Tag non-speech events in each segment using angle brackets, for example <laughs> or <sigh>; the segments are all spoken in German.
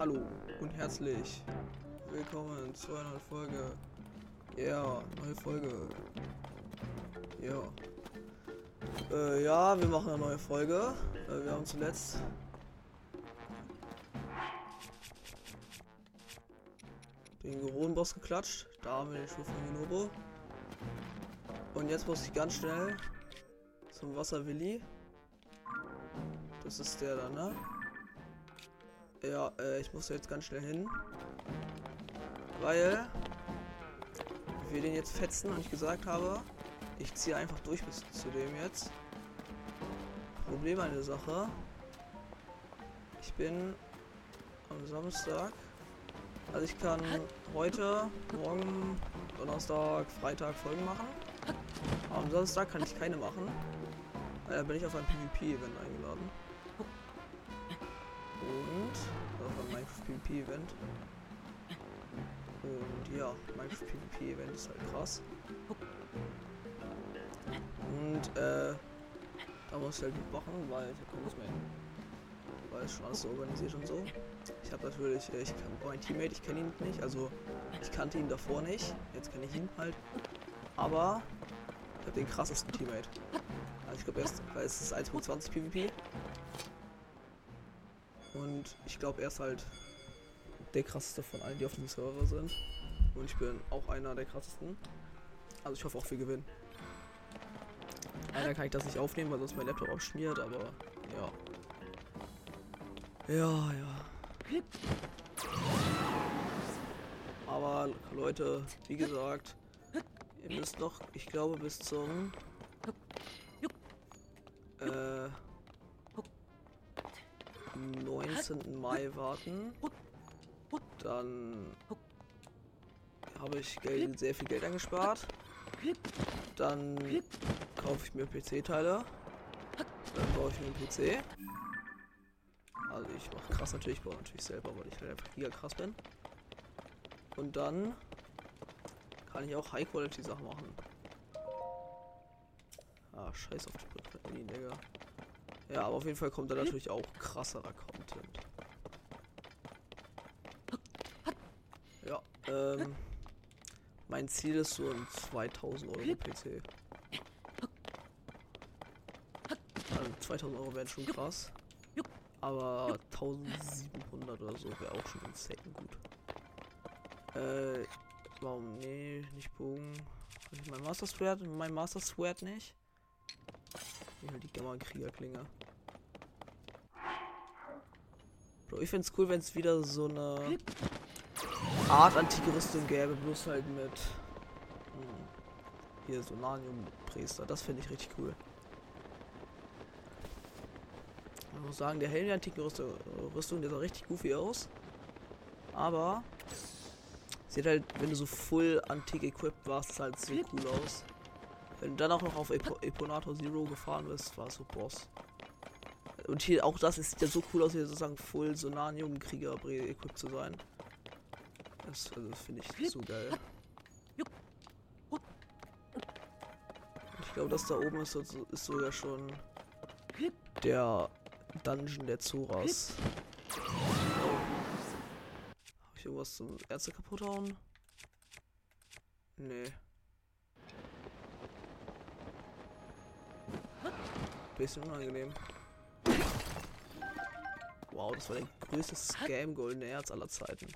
Hallo und herzlich willkommen zu einer neuen Folge. Ja, neue Folge. Ja. Äh, ja, wir machen eine neue Folge. Äh, wir haben zuletzt den Goron-Boss geklatscht. Da haben wir den Schuh von Minobo. Und jetzt muss ich ganz schnell zum Wasserwilli. Das ist der da, ne? Ja, äh, ich muss jetzt ganz schnell hin. Weil wir den jetzt fetzen und ich gesagt habe, ich ziehe einfach durch bis zu dem jetzt. Problem an der Sache. Ich bin am Samstag. Also ich kann heute, morgen, Donnerstag, Freitag Folgen machen. Aber am Samstag kann ich keine machen. Da bin ich auf ein PvP-Event eingeladen. Und auf ein Minecraft PvP-Event. Und ja, Minecraft PvP-Event ist halt krass. Und äh, da muss ich halt mitmachen, weil ich habe keine Lust mehr. Weil es schon alles so organisiert und so. Ich habe natürlich, äh, ich kann mein Teammate, ich kenne ihn nicht, also ich kannte ihn davor nicht. Jetzt kenne ich ihn halt. Aber ich habe den krassesten Teammate. Also ich glaube erst, weil es ist 1.20 PvP. Und ich glaube, er ist halt der krasseste von allen, die auf dem Server sind. Und ich bin auch einer der krassesten. Also ich hoffe auch, wir gewinnen. Leider kann ich das nicht aufnehmen, weil sonst mein Laptop auch schmiert, aber ja. Ja, ja. Aber Leute, wie gesagt, ihr müsst noch, ich glaube, bis zum 19. Mai warten. Dann habe ich Geld, sehr viel Geld angespart. Dann kaufe ich mir PC-Teile. Dann baue ich mir einen PC. Also ich mache krass natürlich, ich baue natürlich selber, weil ich halt einfach giga krass bin. Und dann kann ich auch High-Quality-Sachen machen. Ah, scheiß auf die Batterien, Digga. Ja, aber auf jeden Fall kommt da natürlich auch krasserer Content. Ja, ähm... Mein Ziel ist so ein 2000 Euro PC. Also 2000 Euro wären schon krass. Aber 1700 oder so wäre auch schon insane gut. Äh, warum? Nee, nicht Bogen. Ich mein Master Sword? Mein Master Sword nicht. Hier halt die Gamma-Kriegerklinge. Ich find's cool, wenn es wieder so eine Art antike Rüstung gäbe, bloß halt mit hm, hier so Nanium-Priester. Das finde ich richtig cool. Ich muss sagen, der Helm der antiken Rüstung, Rüstung, der sah richtig goofy aus. Aber sieht halt, wenn du so full antik equipped warst, halt so cool aus. Wenn du dann auch noch auf Epo Eponator Zero gefahren bist, war es so Boss. Und hier auch das ist ja so cool aus, hier sozusagen full Sonanium-Krieger equipped zu sein. Das, also, finde ich so geil. Ich glaube, das da oben ist, ist sogar schon der Dungeon der Zoras. Habe ich irgendwas zum Ärzte kaputt hauen? Nee. Bisschen unangenehm. Wow, das war der größte Scam Goldene Erz aller Zeiten.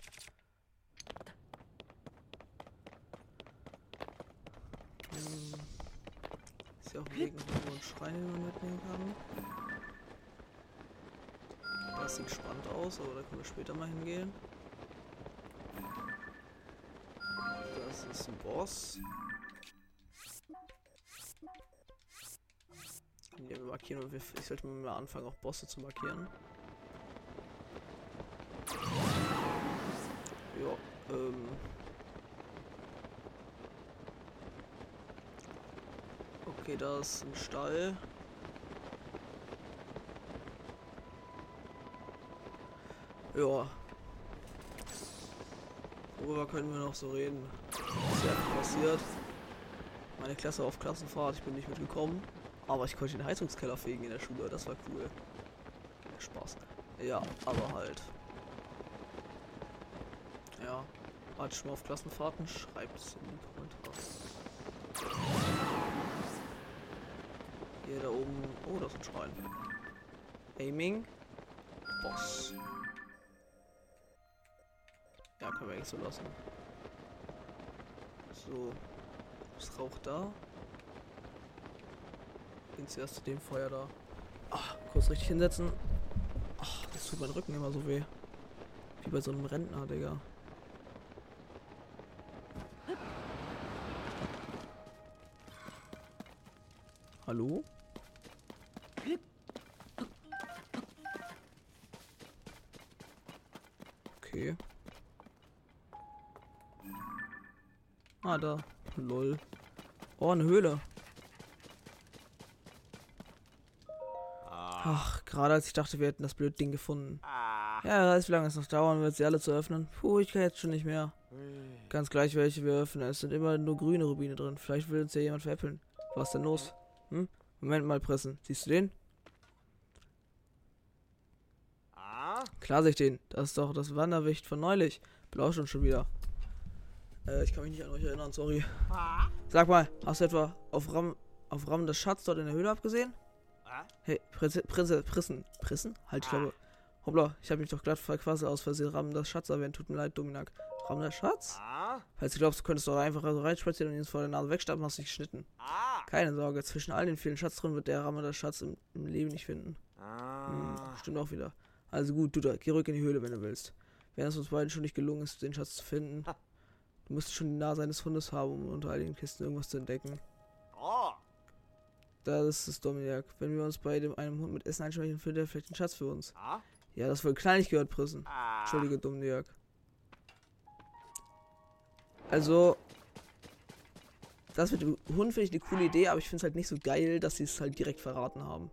Hm. Ist ja auch einen Schrein, den man mitnehmen kann. Das sieht spannend aus, aber da können wir später mal hingehen. Das ist ein Boss. Ja, wir markieren ich sollte mal anfangen, auch Bosse zu markieren. Ja, ähm. Okay, da ist ein Stall. Ja. Worüber können wir noch so reden? Was ist ja passiert? Meine Klasse auf Klassenfahrt, ich bin nicht mitgekommen. Aber ich konnte den Heizungskeller fegen in der Schule, das war cool. Spaß. Ja, aber halt. Warte schon mal auf Klassenfahrten, schreibt es in die Kommentare. Hier da oben. Oh, das ist ein Schrein. Aiming. Boss. Ja, können wir eigentlich so lassen. So. Was raucht da? Gehen zuerst zu dem Feuer da. Ach, kurz richtig hinsetzen. Ach, das tut mein Rücken immer so weh. Wie bei so einem Rentner, Digga. Hallo? Ah, da. Lol. Oh, eine Höhle. Ach, gerade als ich dachte, wir hätten das blöde Ding gefunden. Ja, weiß, wie lange es noch dauern wird, sie alle zu öffnen. Puh, ich kann jetzt schon nicht mehr. Ganz gleich, welche wir öffnen. Es sind immer nur grüne Rubine drin. Vielleicht will uns ja jemand veräppeln. Was denn los? Hm? Moment mal, Pressen. Siehst du den? Klar sehe ich den. Das ist doch das Wanderwicht von neulich. Belauscht uns schon wieder. Äh, ich kann mich nicht an euch erinnern, sorry. Sag mal, hast du etwa auf Ram, auf Ram das Schatz dort in der Höhle abgesehen? Hey, Prinze, Prinze, Prissen, Prissen? Halt, ich glaube. Hoppla, ich habe mich doch glatt quasi aus Versehen Ram das Schatz erwähnt. Tut mir leid, Dominak. Ram das Schatz? Falls du glaubst, du könntest doch einfach so reinspazieren und ihn vor der Nase wegstappen, hast du dich geschnitten. Keine Sorge, zwischen all den vielen Schatztruhen wird der Ramme das Schatz im, im Leben nicht finden. Hm, stimmt auch wieder. Also gut, du da, geh ruhig in die Höhle, wenn du willst. Wenn es uns beiden schon nicht gelungen ist, den Schatz zu finden, du musst schon die Nase eines Hundes haben, um unter all den Kisten irgendwas zu entdecken. Das ist Dominik. Wenn wir uns bei dem einem Hund mit Essen einschmeichen, findet er vielleicht den Schatz für uns. Ja, das wohl knallig gehört, Prissen. Entschuldige, Dominik. Also, das mit dem Hund finde ich eine coole Idee, aber ich finde es halt nicht so geil, dass sie es halt direkt verraten haben.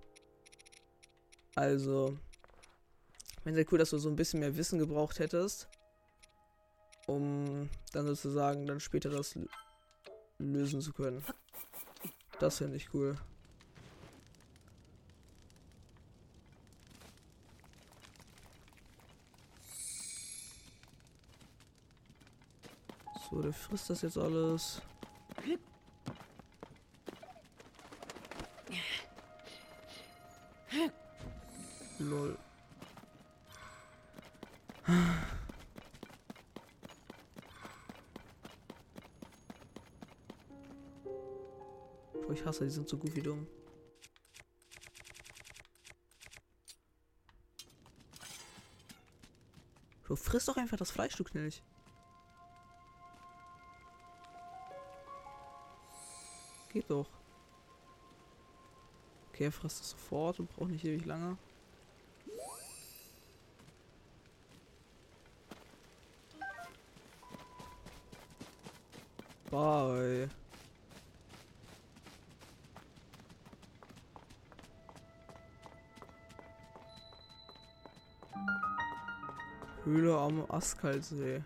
Also, ich finde es halt cool, dass du so ein bisschen mehr Wissen gebraucht hättest, um dann sozusagen dann später das lösen zu können. Das finde ich cool. So, der frisst das jetzt alles. Lol. Hasse, die sind so gut wie dumm. Du frisst doch einfach das Fleisch, du Knilch. Geht doch. Okay, er frisst es sofort und braucht nicht ewig lange. Askalsee.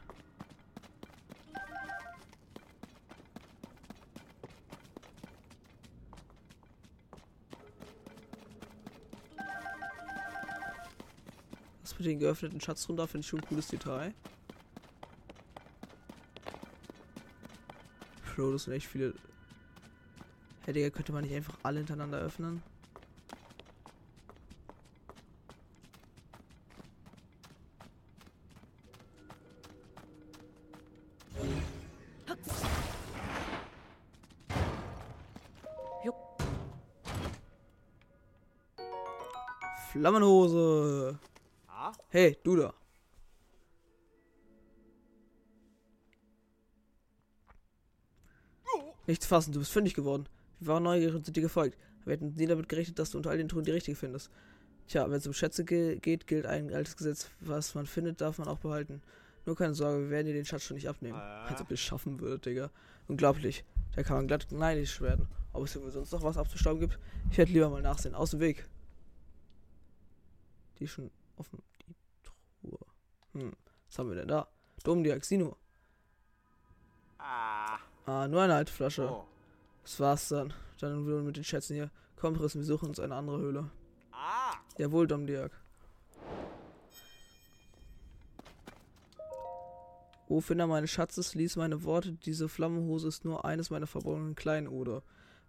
Das mit den geöffneten Schatztruhen da finde ich schon ein cooles Detail. Bro, das sind echt viele. Hey, Digga, könnte man nicht einfach alle hintereinander öffnen? Hey, du da. Nichts fassen, du bist fündig geworden. Wir waren neugierig und sind dir gefolgt. Wir hätten nie damit gerechnet, dass du unter all den Truhen die richtige findest. Tja, wenn es um Schätze ge geht, gilt ein altes Gesetz. Was man findet, darf man auch behalten. Nur keine Sorge, wir werden dir den Schatz schon nicht abnehmen. Ah. Als ob ihr es schaffen würdet, Digga. Unglaublich. Da kann man glatt neidisch werden. Ob es hier sonst noch was abzustauben gibt? Ich hätte lieber mal nachsehen. Aus dem Weg. Die ist schon offen. Hm. Was haben wir denn da? Domdiak, Sino. Ah. Ah, nur eine alte Flasche. Oh. Das war's dann. Dann wieder mit den Schätzen hier. Komm, Rissen, wir suchen uns eine andere Höhle. Ah. Jawohl, Domdiak. O Finder meines Schatzes, lies meine Worte, diese Flammenhose ist nur eines meiner verborgenen Kleinode.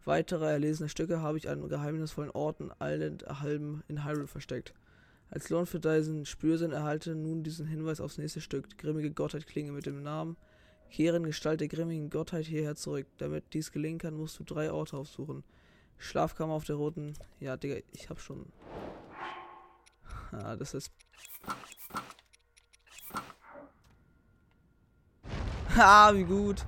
Weitere erlesene Stücke habe ich an geheimnisvollen Orten allenthalben in Hyrule versteckt. Als Lohn für diesen Spürsinn erhalte nun diesen Hinweis aufs nächste Stück. Grimmige Gottheit klinge mit dem Namen. Kehre in Gestalt der grimmigen Gottheit hierher zurück. Damit dies gelingen kann, musst du drei Orte aufsuchen. Schlafkammer auf der roten. Ja, Digga, ich hab schon. Ah, das ist. Ha, <laughs> wie gut.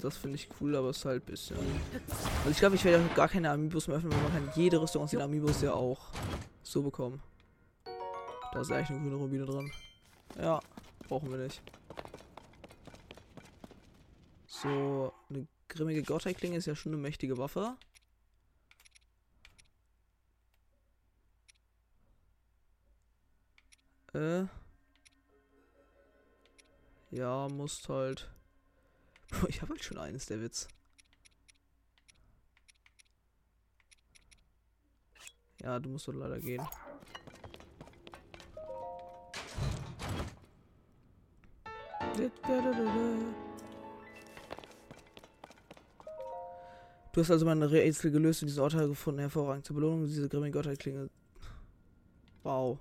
Das finde ich cool, aber es ist halt ein bisschen. Also ich glaube, ich werde gar keine Amiibos mehr öffnen, weil man kann jede Rüstung aus den Amiibos ja auch so bekommen. Da ist eigentlich eine grüne Rubine drin. Ja, brauchen wir nicht. So, eine grimmige Gottheitsklinge ist ja schon eine mächtige Waffe. Äh. Ja, muss halt. <laughs> Ich habe halt schon eines, der Witz. Ja, du musst doch leider gehen. Du hast also meine Rätsel gelöst und diese Urteil gefunden. Hervorragend. Zur Belohnung diese grimmige Gottheit Wow.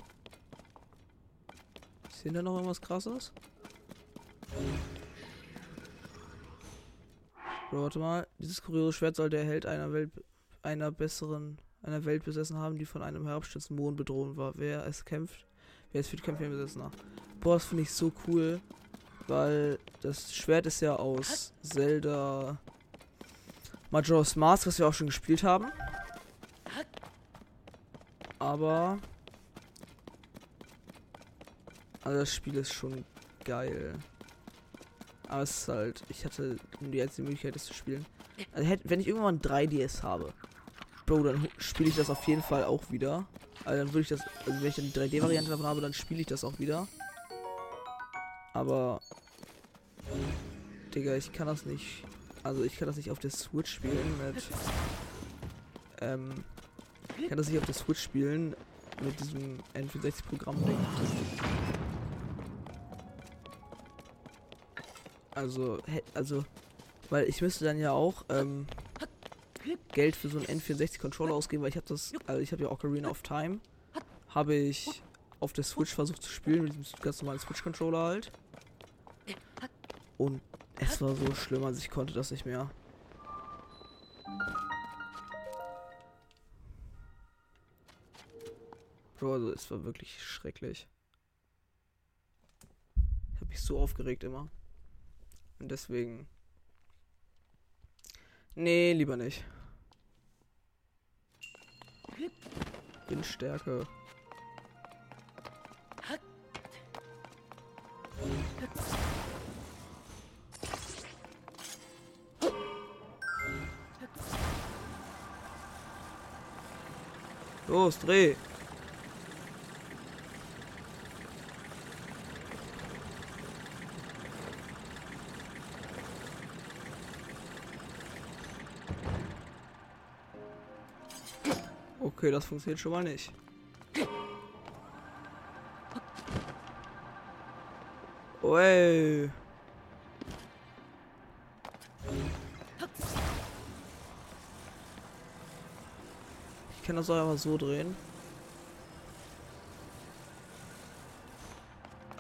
Ist hier noch irgendwas krasses? Oder warte mal. Dieses kuriose Schwert soll der Held einer Welt einer besseren einer Welt besessen haben, die von einem herabstürzenden Mond bedroht war. Wer es kämpft, wer es für die Kämpfe besessen Boah, das finde ich so cool. Weil das Schwert ist ja aus Zelda Majora's Mask, was wir auch schon gespielt haben. Aber also das Spiel ist schon geil. Aber es ist halt, ich hatte jetzt die Möglichkeit, das zu spielen. Also wenn ich irgendwann 3DS habe, Bro, dann spiele ich das auf jeden Fall auch wieder. Also dann würde ich das, also wenn ich dann die 3D-Variante davon habe, dann spiele ich das auch wieder. Aber, Digga, ich kann das nicht, also ich kann das nicht auf der Switch spielen mit, ähm, ich kann das nicht auf der Switch spielen mit diesem N64-Programm-Ding. Also, also, weil ich müsste dann ja auch ähm, Geld für so einen N64-Controller ausgeben, weil ich habe das, also ich habe ja Ocarina of Time, habe ich auf der Switch versucht zu spielen mit dem ganz normalen Switch-Controller halt. Und es war so schlimm, als ich konnte das nicht mehr. Bro, also es war wirklich schrecklich. Ich habe mich so aufgeregt immer. Und deswegen. Nee, lieber nicht. Windstärke. Los, dreh! Okay, das funktioniert schon mal nicht. Ui. Ich kann das auch einfach so drehen.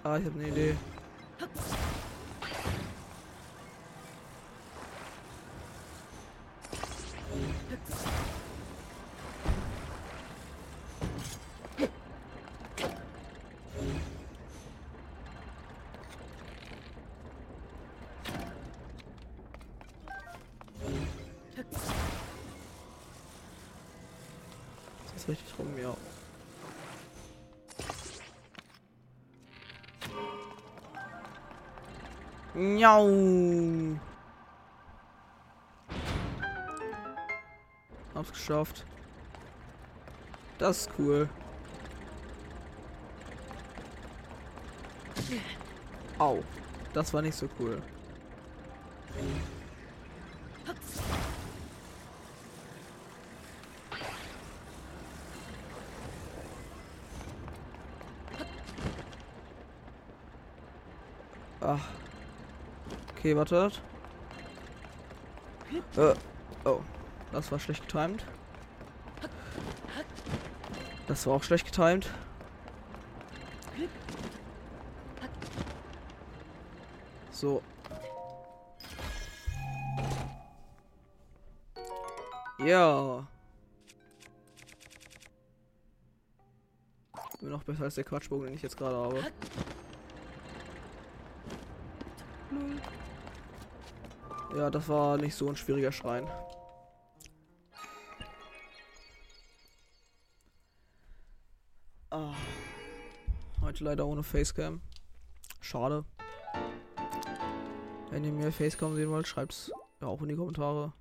Ah, ich habe eine Idee. Miau. Hab's geschafft. Das ist cool. Au. Das war nicht so cool. Okay, wartet. Äh, oh. Das war schlecht getimed. Das war auch schlecht getimed. So. Ja. Bin noch besser als der Quatschbogen, den ich jetzt gerade habe. Ja, das war nicht so ein schwieriger Schrein. Ah. Heute leider ohne Facecam. Schade. Wenn ihr mehr Facecam sehen wollt, schreibt es auch in die Kommentare.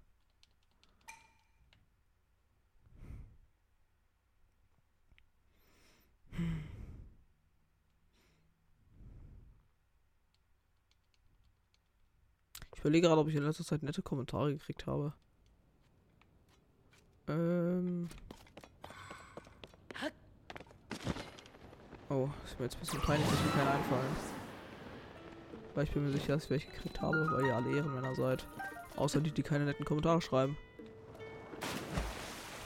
Ich überlege gerade, ob ich in letzter Zeit nette Kommentare gekriegt habe. Ähm. Oh, ist mir jetzt ein bisschen peinlich, dass mir keiner einfallen. Weil ich bin mir sicher, dass ich welche gekriegt habe, weil ihr alle Ehrenmänner seid. Außer die, die keine netten Kommentare schreiben.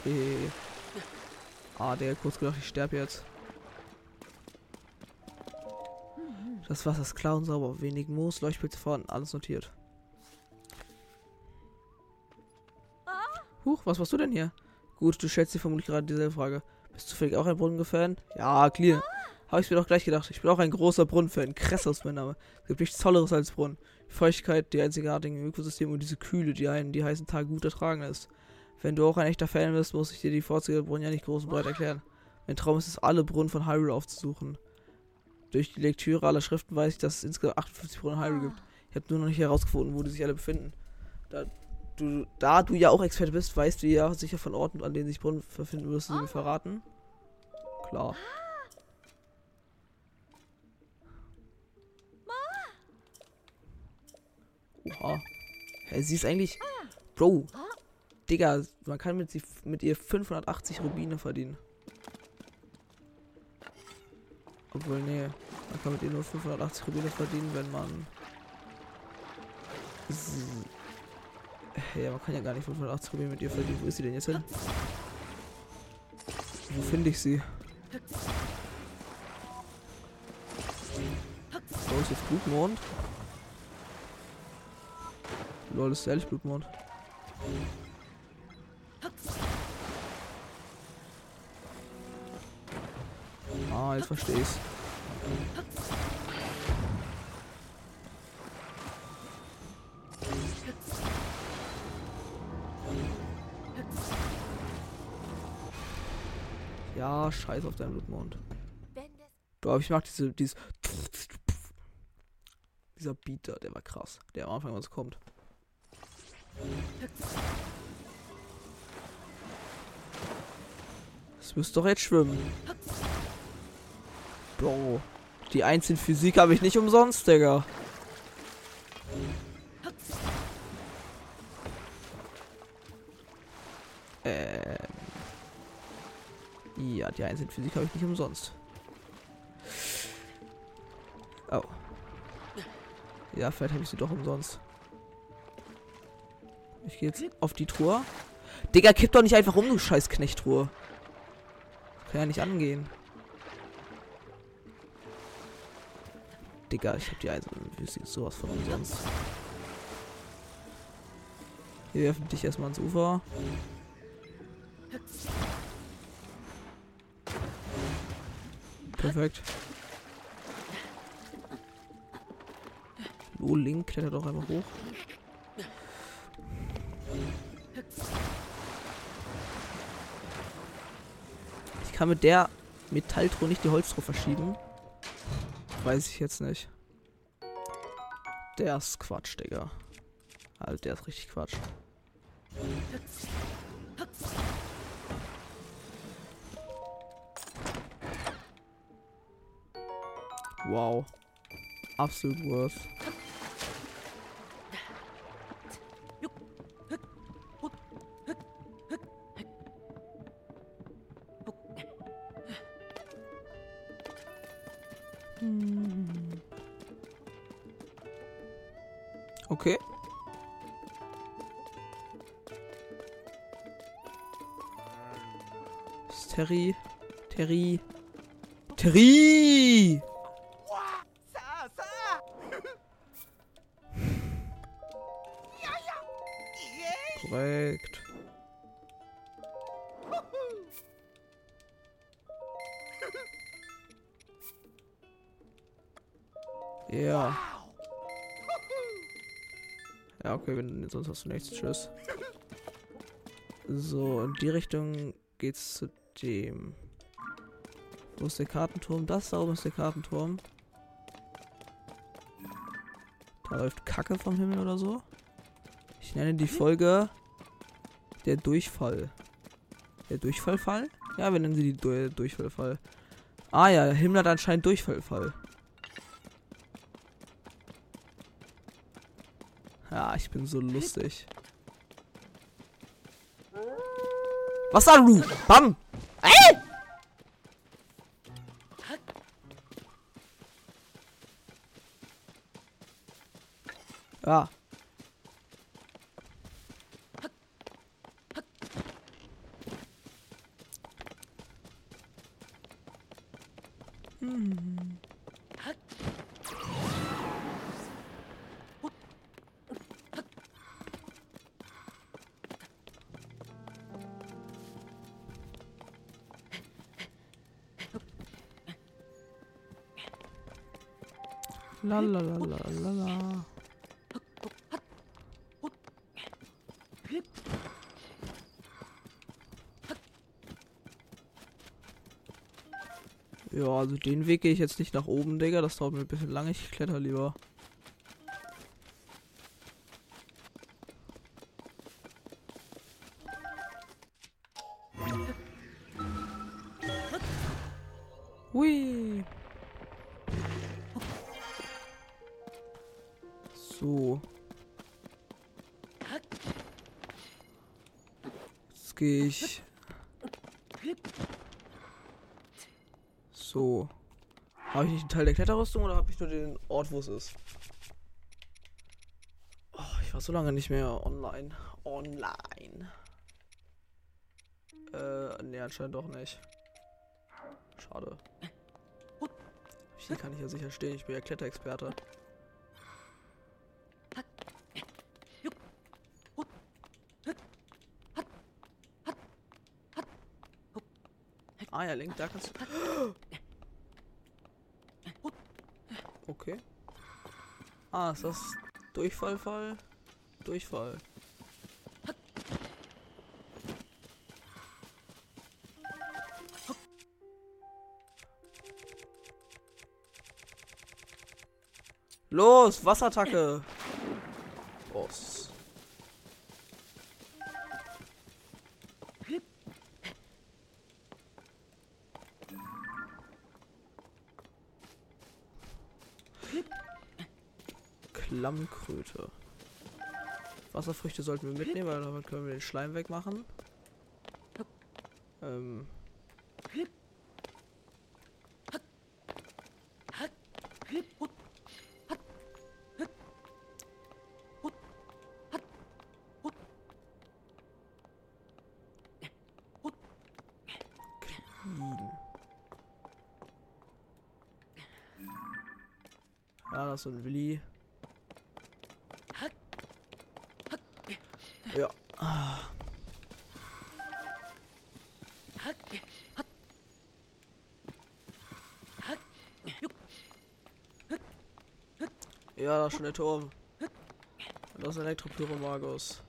Hehehe. Ah, der hat kurz gedacht, ich sterbe jetzt. Das Wasser ist klar und sauber. Wenig Moos, Leuchtpilze vorhanden, alles notiert. Was warst du denn hier? Gut, du stellst dir vermutlich gerade dieselbe Frage. Bist du vielleicht auch ein Brunnen-Fan? Ja, clear. Habe ich mir doch gleich gedacht. Ich bin auch ein großer Brunnen-Fan. Kress aus mein Name. Es gibt nichts Tolleres als Brunnen. Die Feuchtigkeit, die einzigartigen Ökosysteme und diese Kühle, die einen die heißen Tage gut ertragen lässt. Wenn du auch ein echter Fan bist, muss ich dir die Vorzüge der Brunnen ja nicht groß und breit erklären. Mein Traum ist es, alle Brunnen von Hyrule aufzusuchen. Durch die Lektüre aller Schriften weiß ich, dass es insgesamt 58 Brunnen Hyrule gibt. Ich habe nur noch nicht herausgefunden, wo die sich alle befinden. Da du, da du ja auch Experte bist, weißt du ja sicher von Orten, an denen sich Brunnen befinden, sie mir verraten. Klar. Oha. Hä, sie ist eigentlich. Bro. Digga, man kann mit, sie, mit ihr 580 Rubine verdienen. Obwohl, nee. Man kann mit ihr nur 580 Rubine verdienen, wenn man. Ja, man kann ja gar nicht 580 Rubine mit ihr verdienen. Wo ist sie denn jetzt hin? Wo finde ich sie? Wo ist jetzt Blutmond? Lol, ist ehrlich Blutmond. Ah, jetzt verstehe ich's. Ja, scheiß auf deinen Blutmond. Doch, ich mag diese, dieses dieser Beater, der war krass. Der am Anfang was kommt. Es müsste doch jetzt schwimmen. Bro. Die 1 in Physik habe ich nicht umsonst, Digga. Die 1 in Physik habe ich nicht umsonst. Oh. Ja, vielleicht habe ich sie doch umsonst. Ich gehe jetzt auf die Truhe. Digga, kipp doch nicht einfach um, du scheiß Knechttruhe. Kann ja nicht angehen. Digga, ich hab die Eisen. Wie sowas von umsonst? Wir werfen dich erstmal ans Ufer. Perfekt. Oh, Link klettert doch einmal hoch. Ich kann mit der Metalltruhe nicht die Holztruhe verschieben. Weiß ich jetzt nicht. Der ist Quatsch, Digga. Halt, der ist richtig Quatsch. Wow. Absolut worth. Okay. Terry. Terry. Terry! Sonst hast du nichts. Tschüss. So, in die Richtung geht's zu dem. Wo ist der Kartenturm? Das da oben ist der Kartenturm. Da läuft Kacke vom Himmel oder so. Ich nenne die Folge der Durchfall. Der Durchfallfall? Ja, wir nennen sie die du Durchfallfall. Ah ja, der Himmel hat anscheinend Durchfallfall. Ja, ich bin so lustig. Was da, du? Bam! La la la la la la. Ja, also den Weg gehe ich jetzt nicht nach oben, Digga. Das dauert mir ein bisschen lange. Ich kletter lieber. Teil der Kletterrüstung oder habe ich nur den Ort, wo es ist? Oh, ich war so lange nicht mehr online. Online. Äh, nee, anscheinend doch nicht. Schade. Hier kann ich ja sicher stehen, ich bin ja Kletterexperte. Ah ja, Link, da kannst du. Okay. Ah, ist das Durchfallfall? Durchfall. Los, Wasserattacke. Wasserfrüchte sollten wir mitnehmen, weil damit können wir den Schleim wegmachen. Ähm. Ja, das ist ein Willi. Ja. Ja, da ist schon der Turm. Und das ist Elektropyromagus.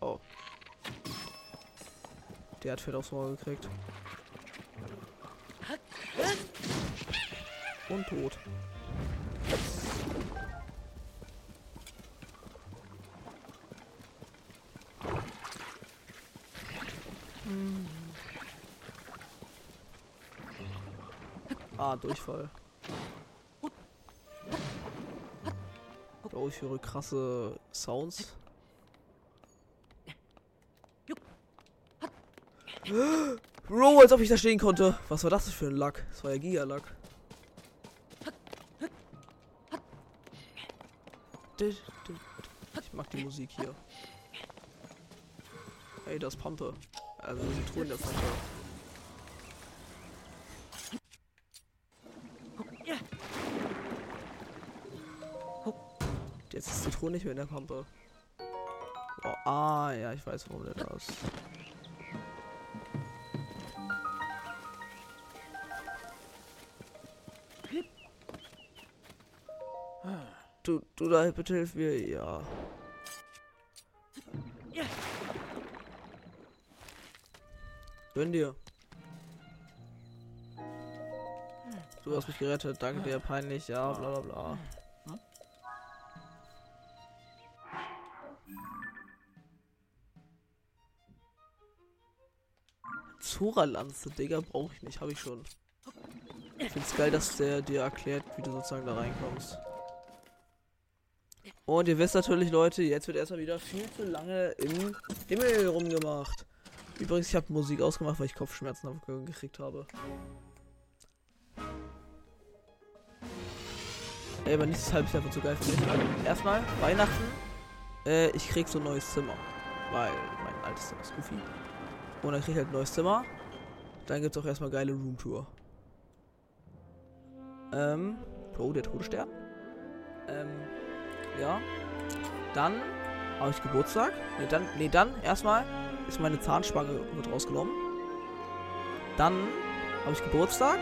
Oh. Der hat Fett aufs Maul gekriegt. Und tot. Ah, Durchfall. Ich höre krasse Sounds. Bro, als ob ich da stehen konnte. Was war das für ein Lack? Das war ja Giga-Lack. Ich mag die Musik hier. Ey, das Pampe. Also Zitronen der Pampe. Zitronen nicht mehr in der Pampe. Oh, ah, ja, ich weiß, warum der da ist. Du, du da bitte hilf mir, ja. Gönn dir. Du hast mich gerettet, danke dir, peinlich, ja, bla bla bla. Zora-Lanze, Digga, brauche ich nicht, habe ich schon. Ich find's geil, dass der dir erklärt, wie du sozusagen da reinkommst. Und ihr wisst natürlich, Leute, jetzt wird erstmal wieder viel zu lange im Himmel rumgemacht. Übrigens, ich habe Musik ausgemacht, weil ich Kopfschmerzen gekriegt habe. Ey, aber nichts halbes einfach zu geil für mich. Erstmal, Weihnachten. Äh, ich krieg so ein neues Zimmer. Weil mein altes Zimmer ist goofy. Und dann krieg ich halt ein neues Zimmer. Dann gibt's auch erstmal geile Roomtour. Ähm, oh, der Todesstern. Ähm, ja. Dann habe ich Geburtstag. Ne, dann, nee, dann erstmal ist meine Zahnspange mit rausgenommen. Dann habe ich Geburtstag.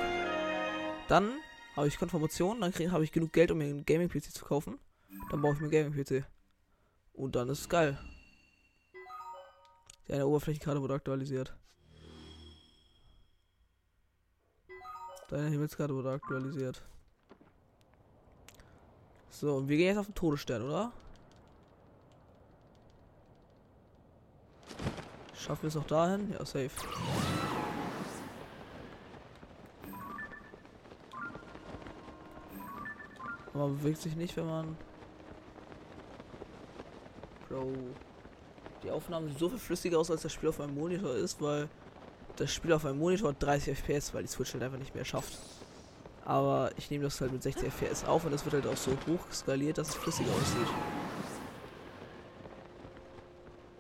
Dann habe ich Konfirmation. Dann habe ich genug Geld, um mir einen Gaming-PC zu kaufen. Dann baue ich mir einen Gaming-PC. Und dann ist es geil. Die eine Oberflächenkarte wurde aktualisiert. Deine Himmelskarte wurde aktualisiert. So, und wir gehen jetzt auf den Todesstern, oder? Schaffen wir es auch dahin? Ja, safe. Man bewegt sich nicht, wenn man... Bro. Die Aufnahmen sehen so viel flüssiger aus, als das Spiel auf meinem Monitor ist, weil das Spiel auf meinem Monitor hat 30 FPS, weil die Switch halt einfach nicht mehr schafft. Aber ich nehme das halt mit 60 FPS auf und es wird halt auch so hoch skaliert, dass es flüssig aussieht.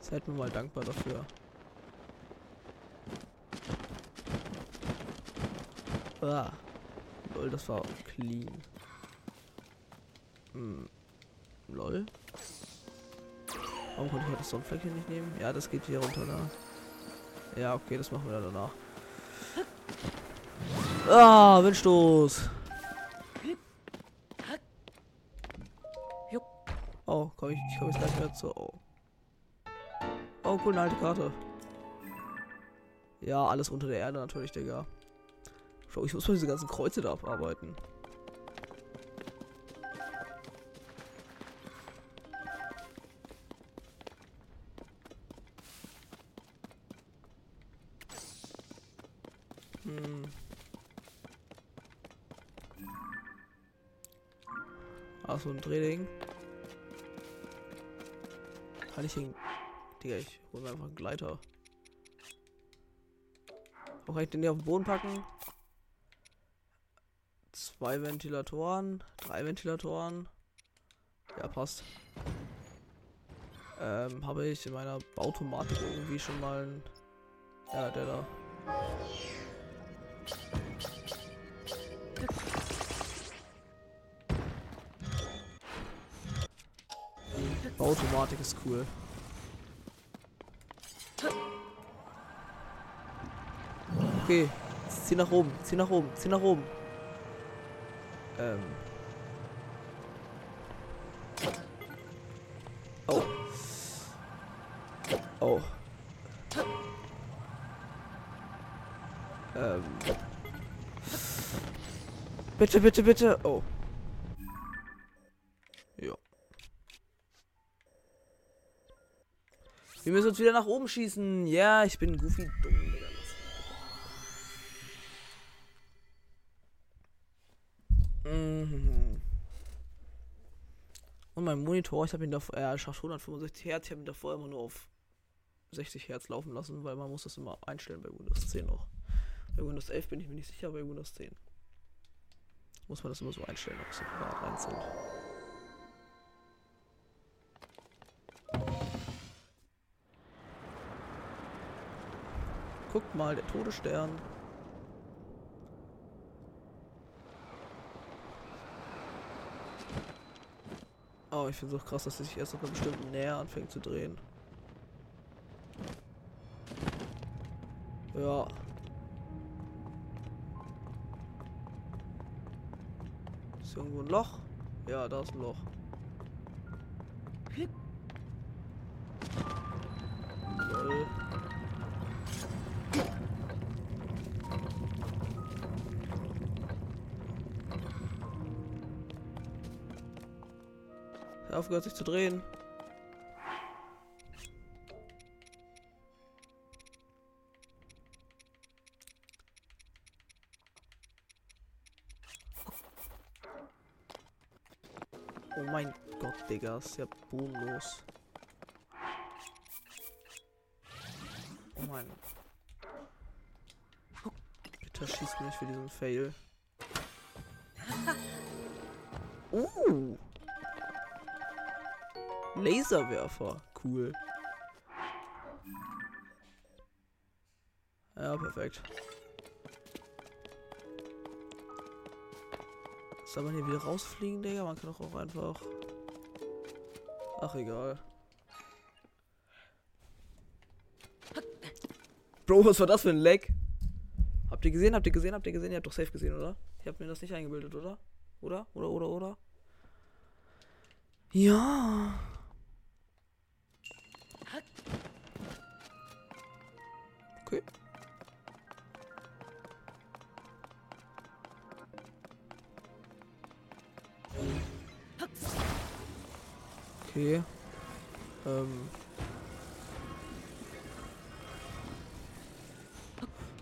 Seid mir mal dankbar dafür. Ah. Lol, das war clean. Hm. Lol. Warum konnte ich heute das Sonnenfleckchen nicht nehmen? Ja, das geht hier runter, ne? Ja, okay, das machen wir dann danach. Ah, Windstoß. Oh, komm ich, ich komme jetzt gleich wieder zu. Oh. oh, cool, eine alte Karte. Ja, alles unter der Erde natürlich, Digga. Ich muss mal diese ganzen Kreuze da abarbeiten. So ein Drehding. Kann ich ihn. Digga, ich hol mir einfach einen Gleiter. Wo kann ich den hier auf den Boden packen? Zwei Ventilatoren, drei Ventilatoren. Ja, passt. Ähm, habe ich in meiner Automatik irgendwie schon mal ein... Ja, der da. Automatik ist cool. Okay, zieh nach oben, zieh nach oben, zieh nach oben. Ähm. Oh. Oh. Ähm. Bitte, bitte, bitte. Oh. Uns wieder nach oben schießen. Ja, ich bin goofy dumm. Mhm. Und mein Monitor, ich habe ihn davor, er schafft 165 Hertz, ich habe ihn davor immer nur auf 60 Hertz laufen lassen, weil man muss das immer einstellen bei Windows 10 noch. Bei Windows 11 bin ich mir nicht sicher, bei Windows 10 muss man das immer so einstellen, ob es separat einzeln. Guckt mal, der Todesstern. Oh, ich finde es auch krass, dass er sich erst auf einer bestimmten Nähe anfängt zu drehen. Ja. Ist irgendwo ein Loch? Ja, da ist ein Loch. Aufgehört sich zu drehen. Oh mein Gott, Digga, ist ja bodenlos. Oh mein. Bitte schieß mich für diesen Fail. <laughs> Uh. Laserwerfer. Cool. Ja, perfekt. Soll man hier wieder rausfliegen, Digga? Man kann doch auch einfach... Ach, egal. Bro, was war das für ein Leck? Habt ihr gesehen? Habt ihr gesehen? Habt ihr gesehen? Ihr habt doch safe gesehen, oder? Ich hab mir das nicht eingebildet, oder? Oder? Oder, oder, oder? Ja. Okay. Ähm.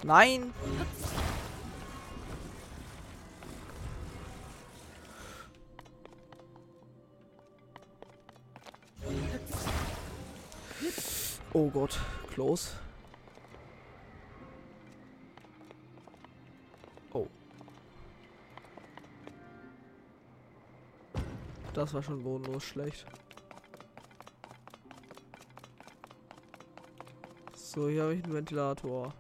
Nein! Oh Gott, close. Oh. Das war schon bodenlos schlecht. So, hier habe ich einen Ventilator.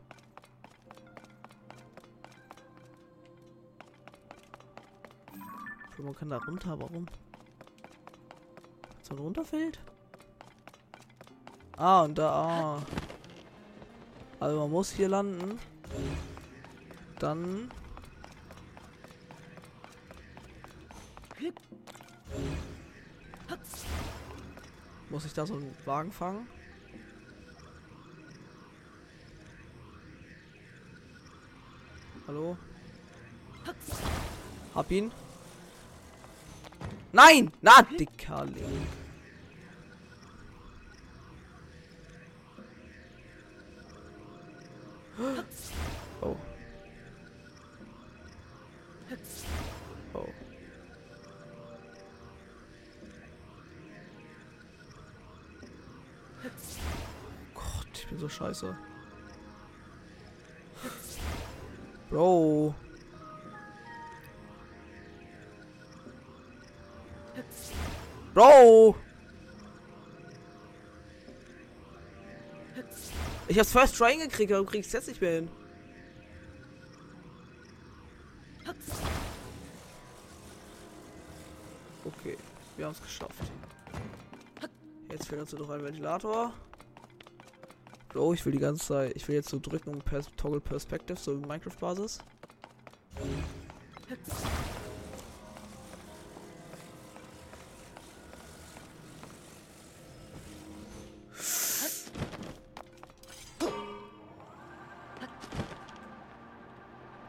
Man kann da runter, warum? So runterfällt? Ah, und da, ah. Also man muss hier landen. Dann... Muss ich da so einen Wagen fangen? Hallo? Hab ihn. Nein! Na, Dickerling. Oh. Oh. Gott, ich bin so scheiße. Bro. Bro! Ich hab's First Try gekriegt, warum kriegst du jetzt nicht mehr hin? Okay, wir haben es geschafft. Jetzt fehlt uns noch ein Ventilator. Bro, ich will die ganze Zeit, ich will jetzt so drücken um Pers Toggle Perspective, so Minecraft-Basis.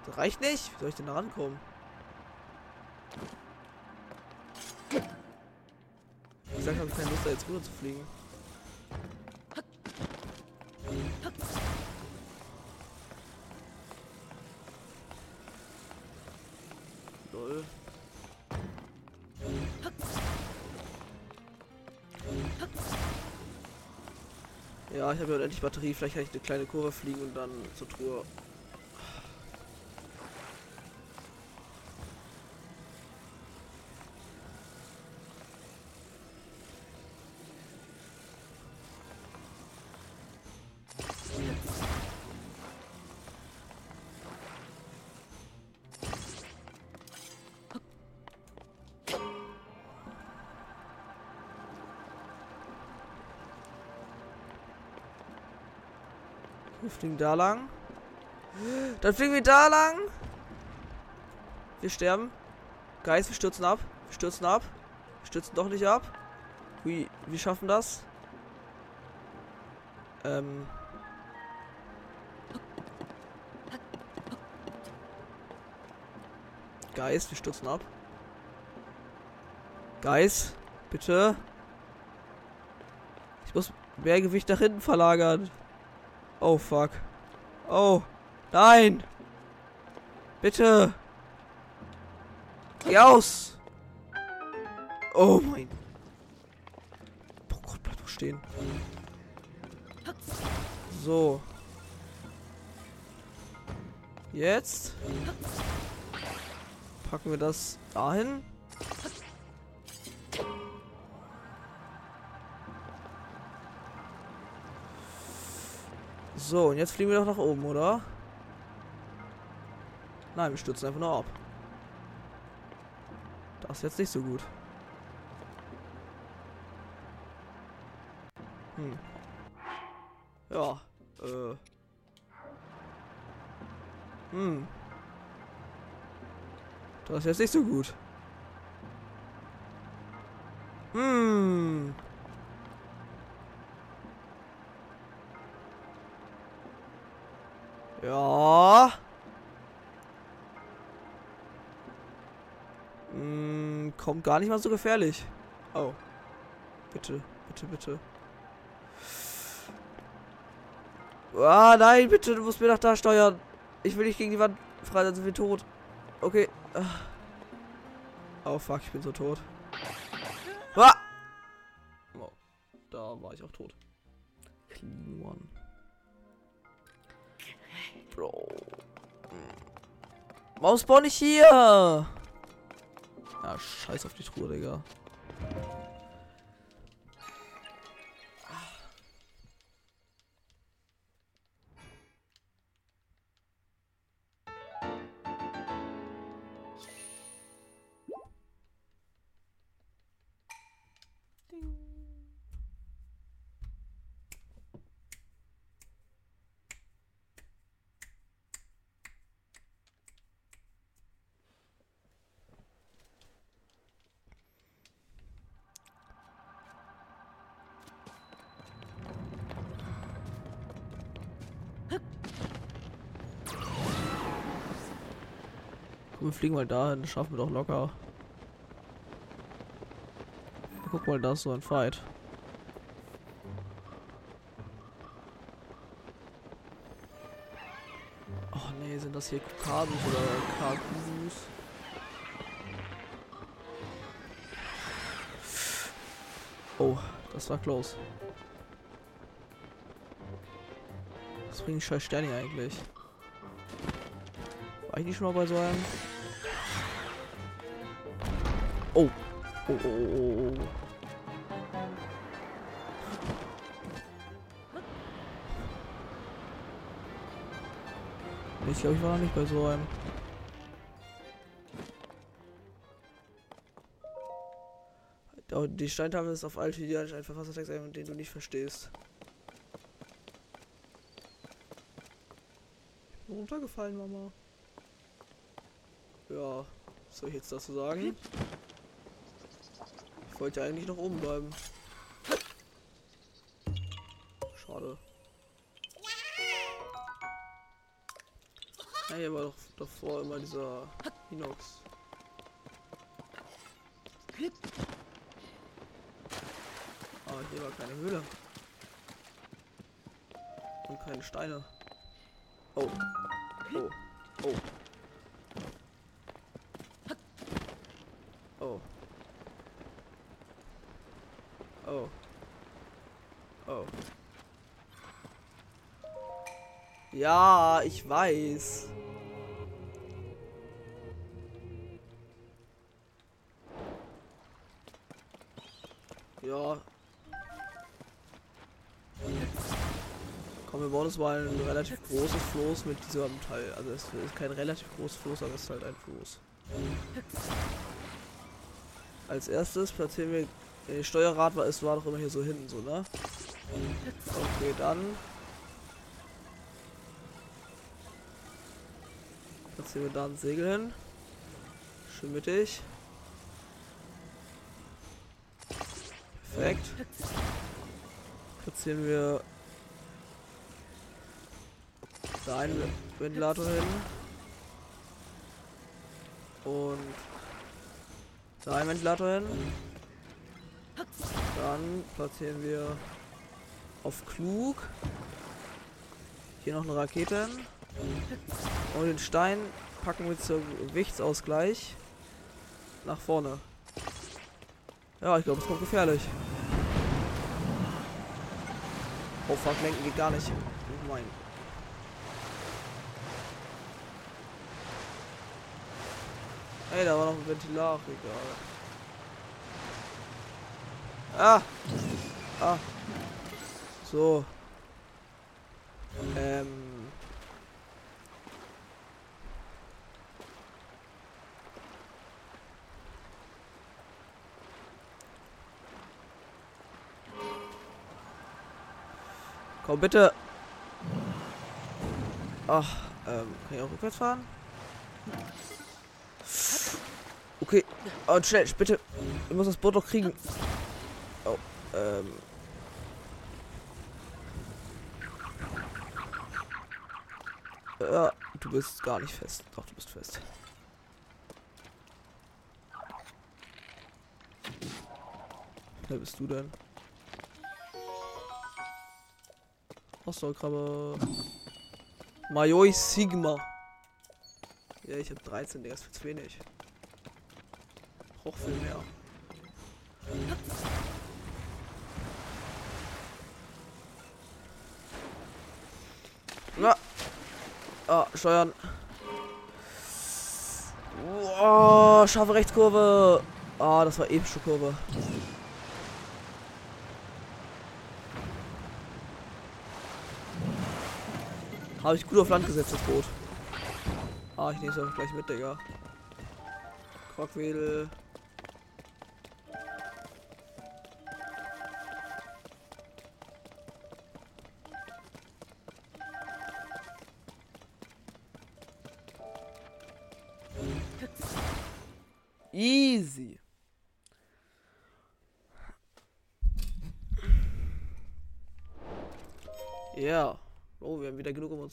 Das reicht nicht. Wie soll ich denn da rankommen? Ich sag, habe ich keine Lust, da jetzt rüber zu fliegen. Ich habe ja endlich Batterie. Vielleicht kann ich eine kleine Kurve fliegen und dann zur Truhe. Fliegen da lang. Dann fliegen wir da lang. Wir sterben. Geist, wir stürzen ab. Wir stürzen ab. Wir stürzen doch nicht ab. Wie, wir schaffen das. Ähm. Geist, wir stürzen ab. Geist, bitte. Ich muss mehr Gewicht nach hinten verlagern. Oh fuck. Oh. Nein. Bitte. Geh aus. Oh mein. Oh Gott, bleib doch stehen. So. Jetzt packen wir das dahin. So, und jetzt fliegen wir doch nach oben, oder? Nein, wir stürzen einfach nur ab. Das ist jetzt nicht so gut. Hm. Ja, äh. Hm. Das ist jetzt nicht so gut. Gar nicht mal so gefährlich. Oh. Bitte, bitte, bitte. Ah, nein, bitte, du musst mir nach da steuern. Ich will nicht gegen die Wand frei, dann sind wir tot. Okay. Oh fuck, ich bin so tot. Ah! Oh, da war ich auch tot. Clean one. Bro. Warum spawn ich hier? Scheiß auf die Truhe, Digga. Wir fliegen mal dahin, das schaffen wir doch locker. Guck mal, da ist so ein Fight. Oh nee, sind das hier Kabus oder Kakus? Oh, das war close. Was bringen scheiß Sterne eigentlich? War ich nicht schon mal bei so einem? Oh, oh, oh, oh. Ich glaube, ich war noch nicht bei so einem. Die Steintafel ist auf Altvidealisch ein Verfassertext, den du nicht verstehst. Ich bin runtergefallen, Mama. Ja, was soll ich jetzt dazu sagen? Wollte ja eigentlich noch oben bleiben. Schade. Ja, hier war doch davor immer dieser Inox. Ah, hier war keine Höhle. Und keine Steine. Oh. Oh. Oh. Oh. Oh. Ja, ich weiß. Ja. Komm, wir bauen uns mal ein relativ großes Floß mit diesem Teil. Also es ist kein relativ großes Floß, aber es ist halt ein Floß. Als erstes platzieren wir Nee, Steuerrad war, es war doch immer hier so hinten so, ne? Okay, dann. Dann ziehen wir da ein Segel hin. Schön mittig. Perfekt. Platzieren wir da einen Ventilator hin. Und da einen Ventilator hin. Dann platzieren wir auf klug. Hier noch eine Rakete hin. Und den Stein packen wir zum Gewichtsausgleich nach vorne. Ja, ich glaube, es kommt gefährlich. Oh fuck, lenken geht gar nicht. Oh mein. Ey, da war noch ein Ventilator, egal. Ah! Ah! So. Ähm. Komm bitte. Ach, ähm, kann ich auch rückwärts fahren? Okay. Und schnell, bitte. Ich muss das Boot noch kriegen. Oh, ähm. Ja, du bist gar nicht fest. Doch, du bist fest. Wer bist du denn? Ausdauerkrabbe. Majoi Sigma. Ja, ich habe 13, der ist viel zu wenig. Brauch viel mehr. Ah, steuern. Oh, scharfe Rechtskurve. Ah, das war epische Kurve. Habe ich gut auf Land gesetzt, das Boot. Ah, ich nehme es auch gleich mit, Digga. Krockwedel.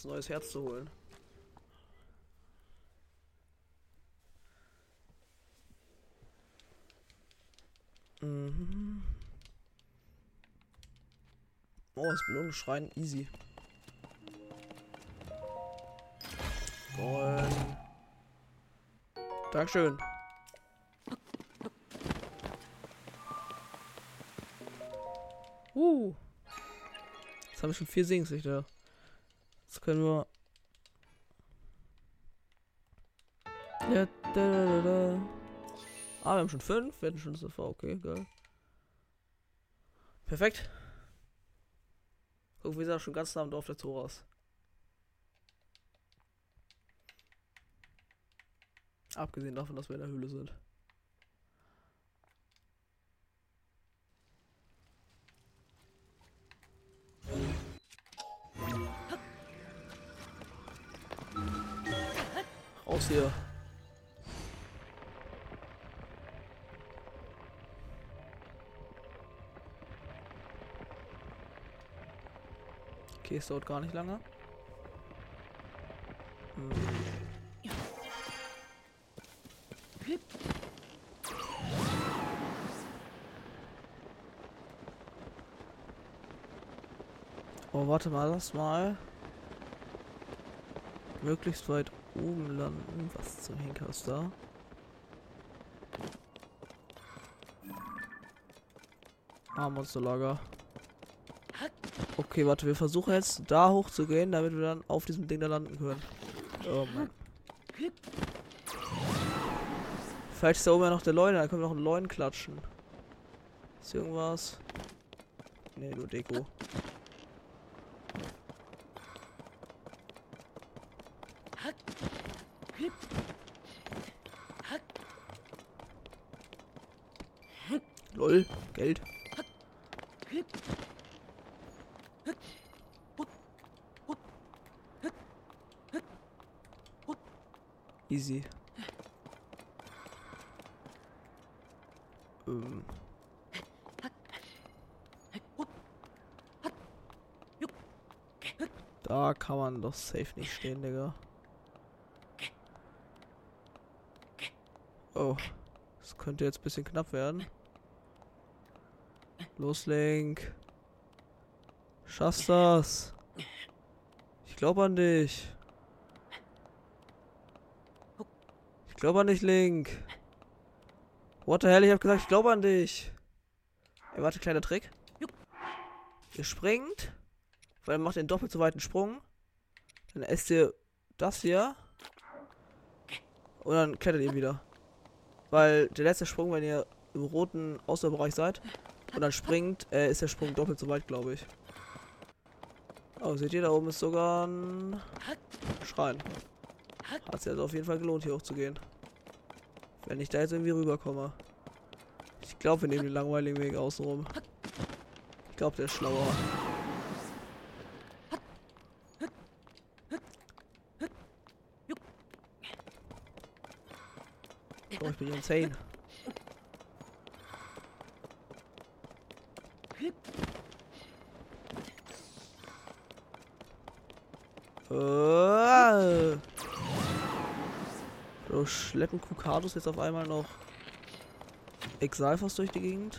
Uns ein neues Herz zu holen. Mhm. Oh, das Belohnungsschrein, easy. Gold. Dankeschön. Uh. Jetzt haben wir schon vier Segenslichter. Jetzt können wir. Ja, da, da, da, Ah, wir haben schon fünf. Wir hatten schon war okay, geil. Perfekt. Guck, wir sind schon ganz nah am Dorf der Zoras. Abgesehen davon, dass wir in der Höhle sind. Hier. Okay, es dauert gar nicht lange. Hm. Oh, warte mal, lass mal. Möglichst weit oben landen. Was zum Henker ist da? Ah, Monsterlager. Okay, warte, wir versuchen jetzt da hoch zu gehen, damit wir dann auf diesem Ding da landen können. Oh Mann. Vielleicht ist da oben ja noch der Leune, da können wir noch einen Leuen klatschen. Ist irgendwas? Ne, nur Deko. Lol, Geld. Easy. Ähm. Da kann man doch safe nicht stehen, Digga. Oh. Das könnte jetzt ein bisschen knapp werden. Los, Link. Schaffst das. Ich glaube an dich. Ich glaube an dich, Link. What the hell, ich habe gesagt, ich glaube an dich. Ey, warte, kleiner Trick. Ihr springt, weil er macht den doppelt so weiten Sprung. Dann esst ihr das hier. Und dann klettert ihr wieder. Weil der letzte Sprung, wenn ihr im roten Ausdauerbereich seid und dann springt, äh, ist der Sprung doppelt so weit, glaube ich. Oh, seht ihr, da oben ist sogar ein Schrein. Hat sich also auf jeden Fall gelohnt, hier hochzugehen. Wenn ich da jetzt irgendwie rüberkomme. Ich glaube, wir nehmen den langweiligen Weg außenrum. Ich glaube, der ist schlauer. Oh, ich bin insane. Oh. So, schleppen Kukados jetzt auf einmal noch Exalfos durch die Gegend.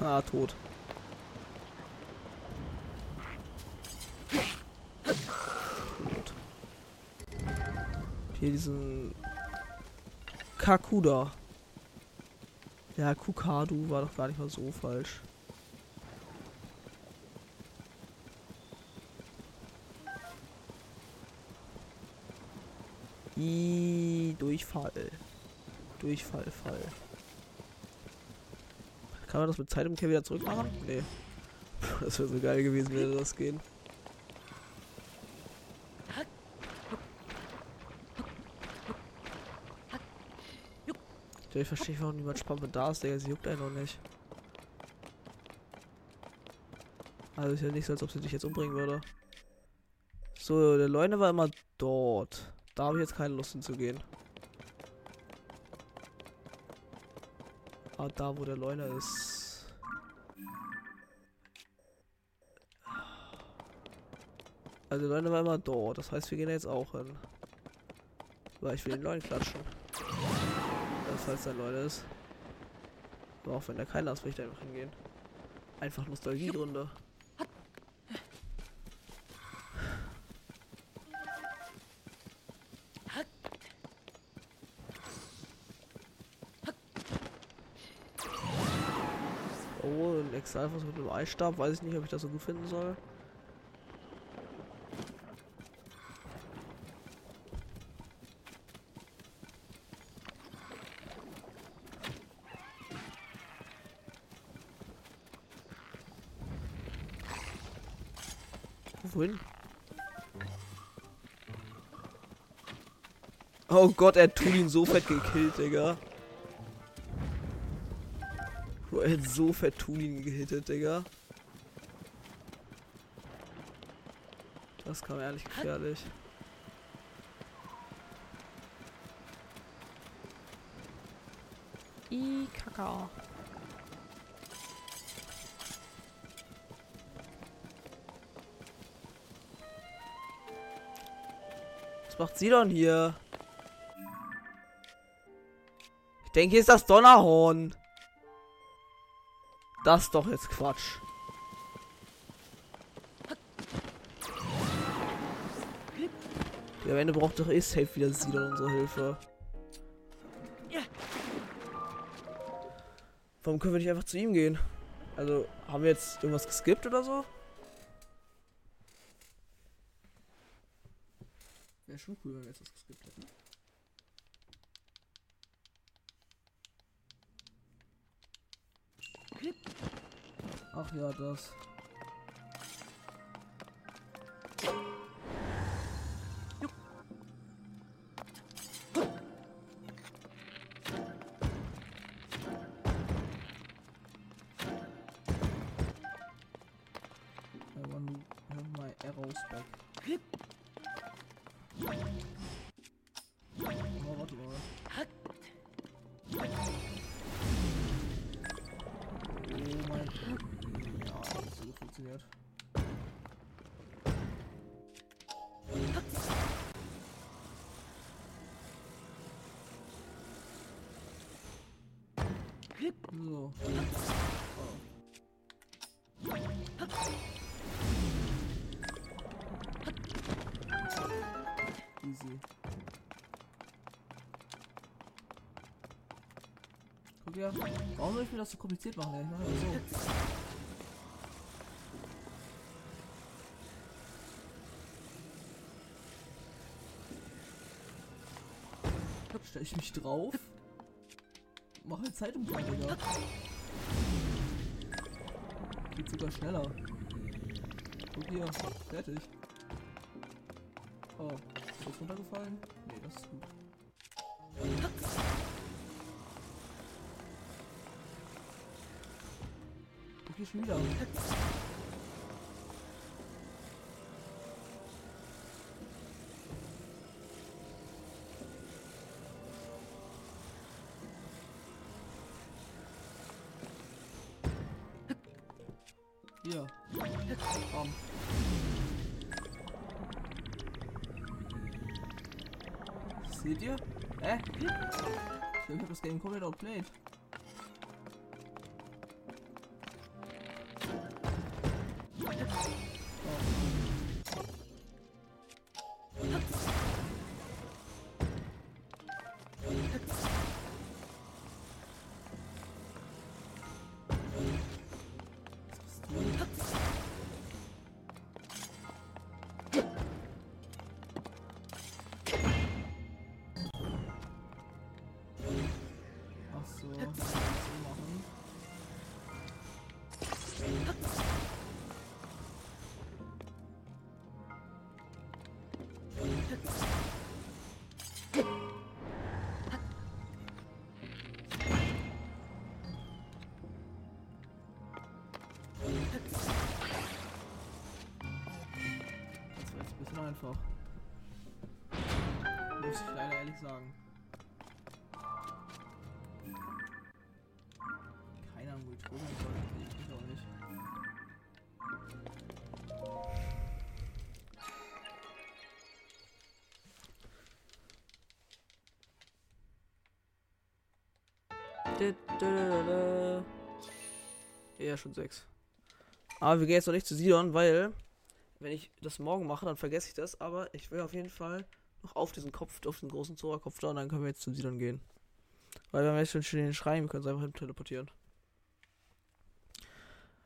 Ah, tot. Gut. Hier diesen Kakuda. Ja, Kukadu war doch gar nicht mal so falsch. Durchfall. Durchfall, Fall. Kann man das mit Zeitumkehr wieder zurück machen? Nee. <laughs> Das wäre so geil gewesen, würde das gehen. Ich verstehe, warum niemand Spampe da ist, Digga. Sie juckt einen noch nicht. Also ist ja nicht so, als ob sie dich jetzt umbringen würde. So, der Leune war immer dort. Da habe ich jetzt keine Lust hinzugehen. Ah, da wo der Leuner ist. Also der Leuner war immer dort. Das heißt, wir gehen jetzt auch hin. Weil ich will den Leuen klatschen. Das heißt, der Leuner ist. Aber auch wenn der keiner ist, will ich da einfach hingehen. Einfach Nostalgie-Runde. Exalfos mit einem Eisstab. Weiß ich nicht, ob ich das so gut finden soll. Wohin? Oh Gott, er hat Tulin so fett gekillt, Digga. Hat so fett Tulin gehittet, Digga. Das kam ehrlich gefährlich. I Kakao. Was macht sie denn hier? Ich denke, hier ist das Donnerhorn. Das ist doch jetzt Quatsch. Ja, am Ende braucht doch eh safe wieder Sidon unsere Hilfe. Warum können wir nicht einfach zu ihm gehen? Also, haben wir jetzt irgendwas geskippt oder so? Wäre schon cool, wenn wir jetzt was geskippt hätten. Ach ja, das. Ja. Warum soll ich mir das so kompliziert machen? ey? Ich mach das so. Stell ich mich drauf. Mach halt Zeitumkehr, Digga. Geht sogar schneller. Guck hier. Fertig. Oh. Ist das runtergefallen? Nee, das ist gut. Hier schon wieder. Seht ihr? Hä? Glaube, ich hab das Game komplett outplayed. Einfach. Muss ich leider ehrlich sagen. Keine Ahnung, wo ich drüber soll. Ich weiß auch nicht. Ja, schon sechs. Aber wir gehen jetzt noch nicht zu Sidon, weil wenn ich das morgen mache, dann vergesse ich das. Aber ich will auf jeden Fall noch auf diesen Kopf, auf den großen Zora-Kopf da und dann können wir jetzt zu Sidon gehen. Weil wir haben jetzt schon den Schrein, wir können es einfach hin teleportieren.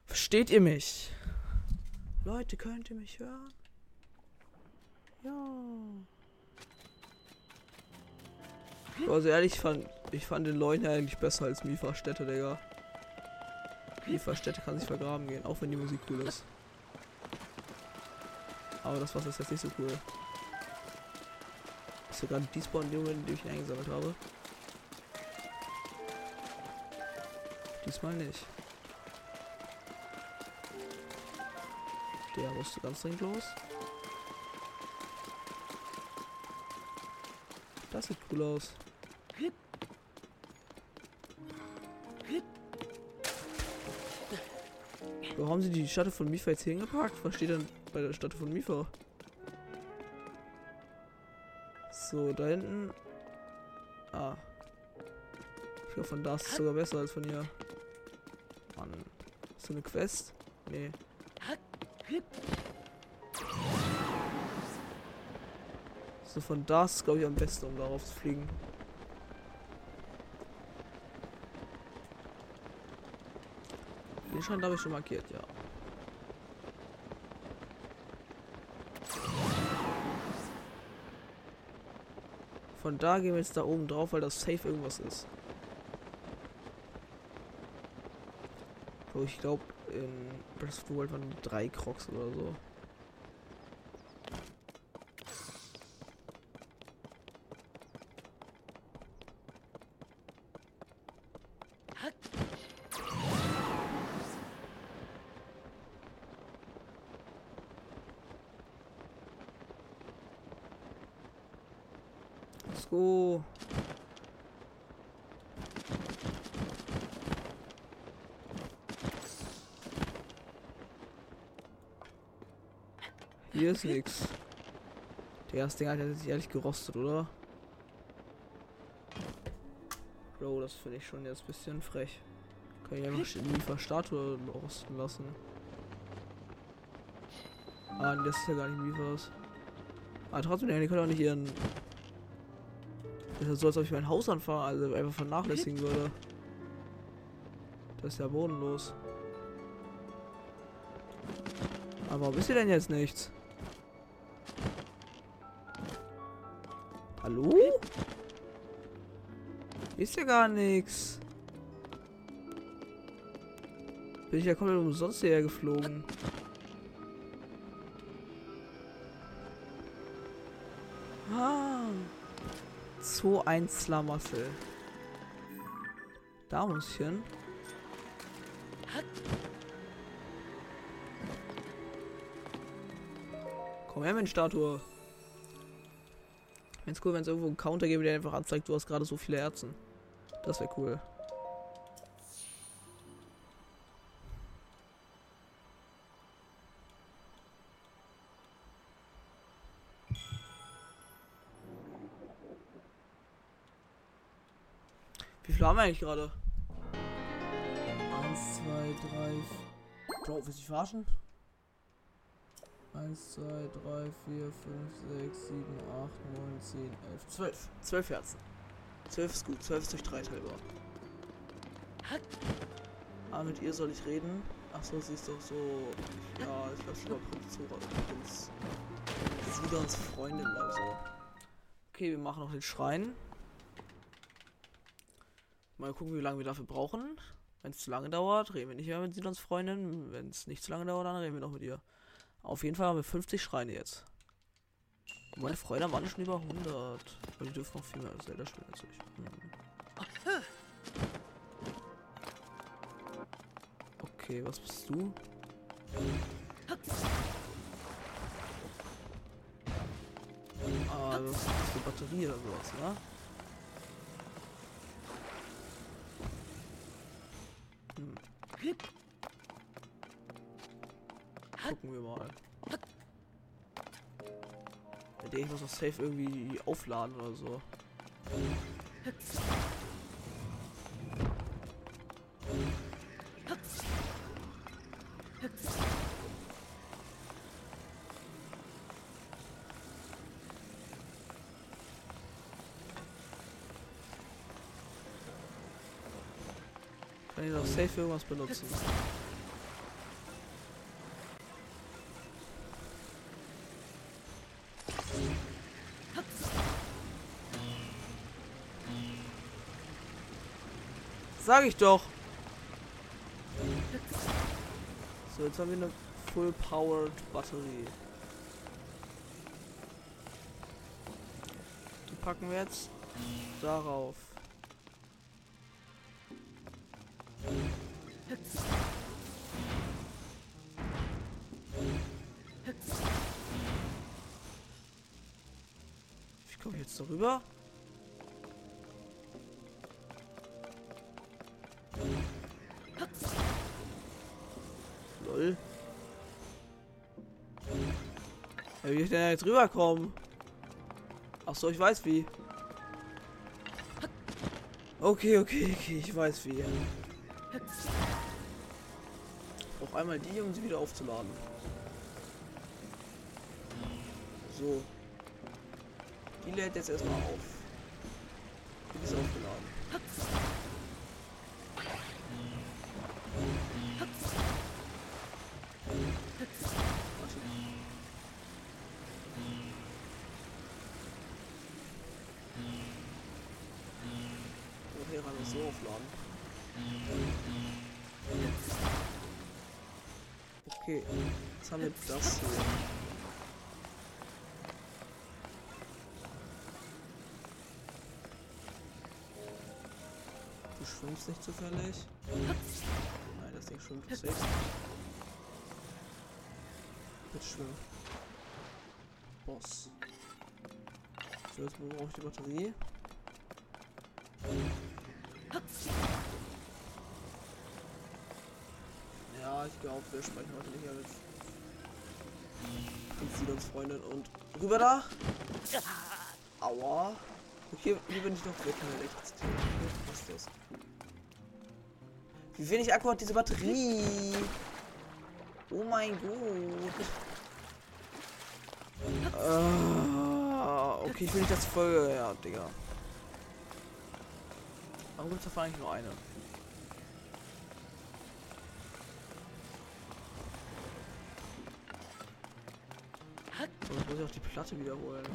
Versteht ihr mich? Leute, könnt ihr mich hören? Ja. Also ehrlich, ich fand, ich fand den Leune eigentlich besser als Mifa Städte, Digga. Mifa Städte kann sich vergraben gehen, auch wenn die Musik cool ist. Aber das Wasser ist jetzt nicht so cool. Ist sogar die Spawn-Jungen, die ich eingesammelt habe. Diesmal nicht. Der musste ganz dringend los. Das sieht cool aus. Wo haben sie die Stadt von Mifa jetzt hingepackt? Was steht denn bei der Stadt von Mifa? So, da hinten. Ah. Ich glaube, von da ist es sogar besser als von hier. Mann. Ist so eine Quest? Nee. So, von da ist glaube ich am besten, um darauf zu fliegen. Den habe ich schon markiert, ja. Von da gehen wir jetzt da oben drauf, weil das safe irgendwas ist. So, ich glaube, in Breath of the Wild waren drei Crocs oder so. Let's go. Hier ist nix. Der erste Ding hat jetzt ehrlich gerostet, oder? Bro, das finde ich schon jetzt ein bisschen frech. Kann ich einfach die Lieferstatue rosten lassen. Ah, das ist ja gar nicht Miefers. Aber trotzdem, die können auch nicht ihren. Das ist so, als ob ich mein Haus anfahre, also einfach vernachlässigen würde. Das ist ja bodenlos. Aber warum ist hier denn jetzt nichts? Hallo? Ist ja gar nichts. Bin ich ja komplett umsonst hierher geflogen. 1 Slamassel. Da muss ich hin. Komm her, Mensch, Statue. Wenn's cool, wenn es irgendwo einen Counter gäbe, der einfach anzeigt, du hast gerade so viele Herzen. Das wäre cool. Wir eigentlich gerade? 1, 2, 3. Bro, willst du dich verarschen? 1, 2, 3, 4, 5, 6, 7, 8, 9, 10, 11, 12. 12 Herzen. 12 ist gut, 12 ist durch 3 teilbar. Ah, mit ihr soll ich reden? Achso, sie ist doch so. Ja, ich glaube, sie war Prinzura. Prinz. Sidons Freundin oder so. Okay, wir machen noch den Schrein. Mal gucken, wie lange wir dafür brauchen. Wenn es zu lange dauert, reden wir nicht mehr mit Sidons Freundin. Wenn es nicht zu lange dauert, dann reden wir noch mit ihr. Auf jeden Fall haben wir 50 Schreine jetzt. Und meine Freunde waren schon über 100. Aber die dürfen noch viel mehr Zelda spielen als ich. Hm. Okay, was bist du? Ah, das ist eine Batterie oder sowas, ne? Hm. Gucken wir mal. Ich muss das Safe irgendwie aufladen oder so. Kann safe irgendwas benutzen? Sag ich doch. So, jetzt haben wir eine full powered Batterie. Die packen wir jetzt darauf. Ich darüber? Lol. Ja, wie ich denn jetzt rüberkommen? Ach so, ich weiß wie. Okay, okay, okay, ich weiß wie. Auch einmal die, um sie wieder aufzuladen. So. Die lädt jetzt erstmal auf. Die ist aufgeladen. Das so aufladen? Okay, jetzt haben wir das hier. Schwimmst nicht zufällig? Nein, das Ding schwimmt safe. Bitte schwimmen. Boss. So, jetzt brauche ich die Batterie. Ja, ich glaube, wir sprechen heute nicht mehr mit Prinzidons Freundin und rüber da. Aua. Okay, hier bin ich noch weg keine Elektrizität. Was ist das? Wie wenig Akku hat diese Batterie? Oh mein Gott. Uh, okay, ich will nicht das voll. Ja, Digga. Warum gibt es eigentlich nur eine? So, jetzt muss ich auch die Platte wiederholen.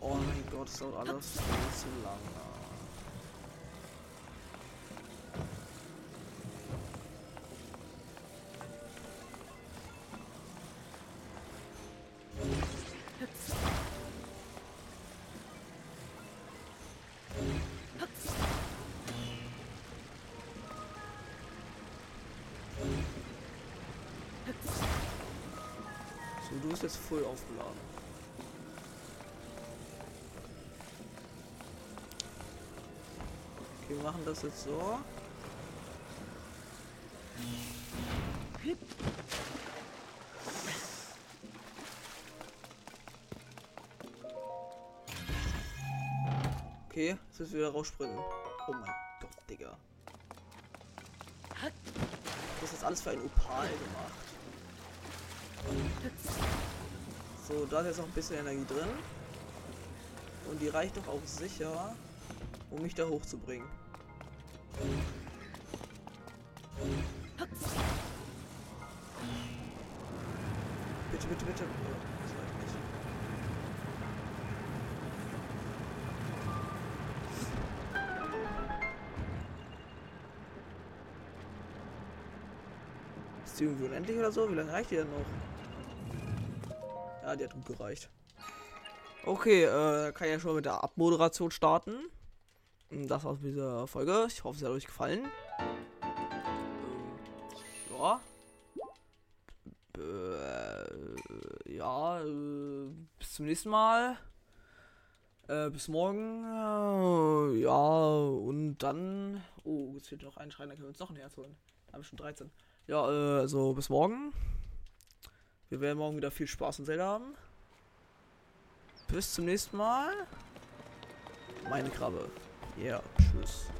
Oh mein Gott, das dauert alles viel zu lange. Du bist jetzt voll aufgeladen. Okay, wir machen das jetzt so. Okay, jetzt müssen wir wieder rausspringen. Oh mein Gott, Digga. Das ist alles für ein Opal gemacht. So, da ist jetzt noch ein bisschen Energie drin. Und die reicht doch auch sicher, um mich da hochzubringen. Bitte, bitte, bitte. Oh. Ist die irgendwie unendlich oder so? Wie lange reicht die denn noch? Ja, die hat gut gereicht. Okay, äh, kann ich ja schon mit der Abmoderation starten. Und Das war's mit dieser Folge. Ich hoffe, es hat euch gefallen. Ähm, ja. Äh, ja, äh, bis zum nächsten Mal. Äh, bis morgen. Äh, ja, und dann. Oh, jetzt fehlt noch ein Schrein, dann können wir uns noch ein Herz holen. Da haben wir schon 13. Ja, äh, also bis morgen. Wir werden morgen wieder viel Spaß und Zelda haben. Bis zum nächsten Mal. Meine Krabbe. Ja, tschüss.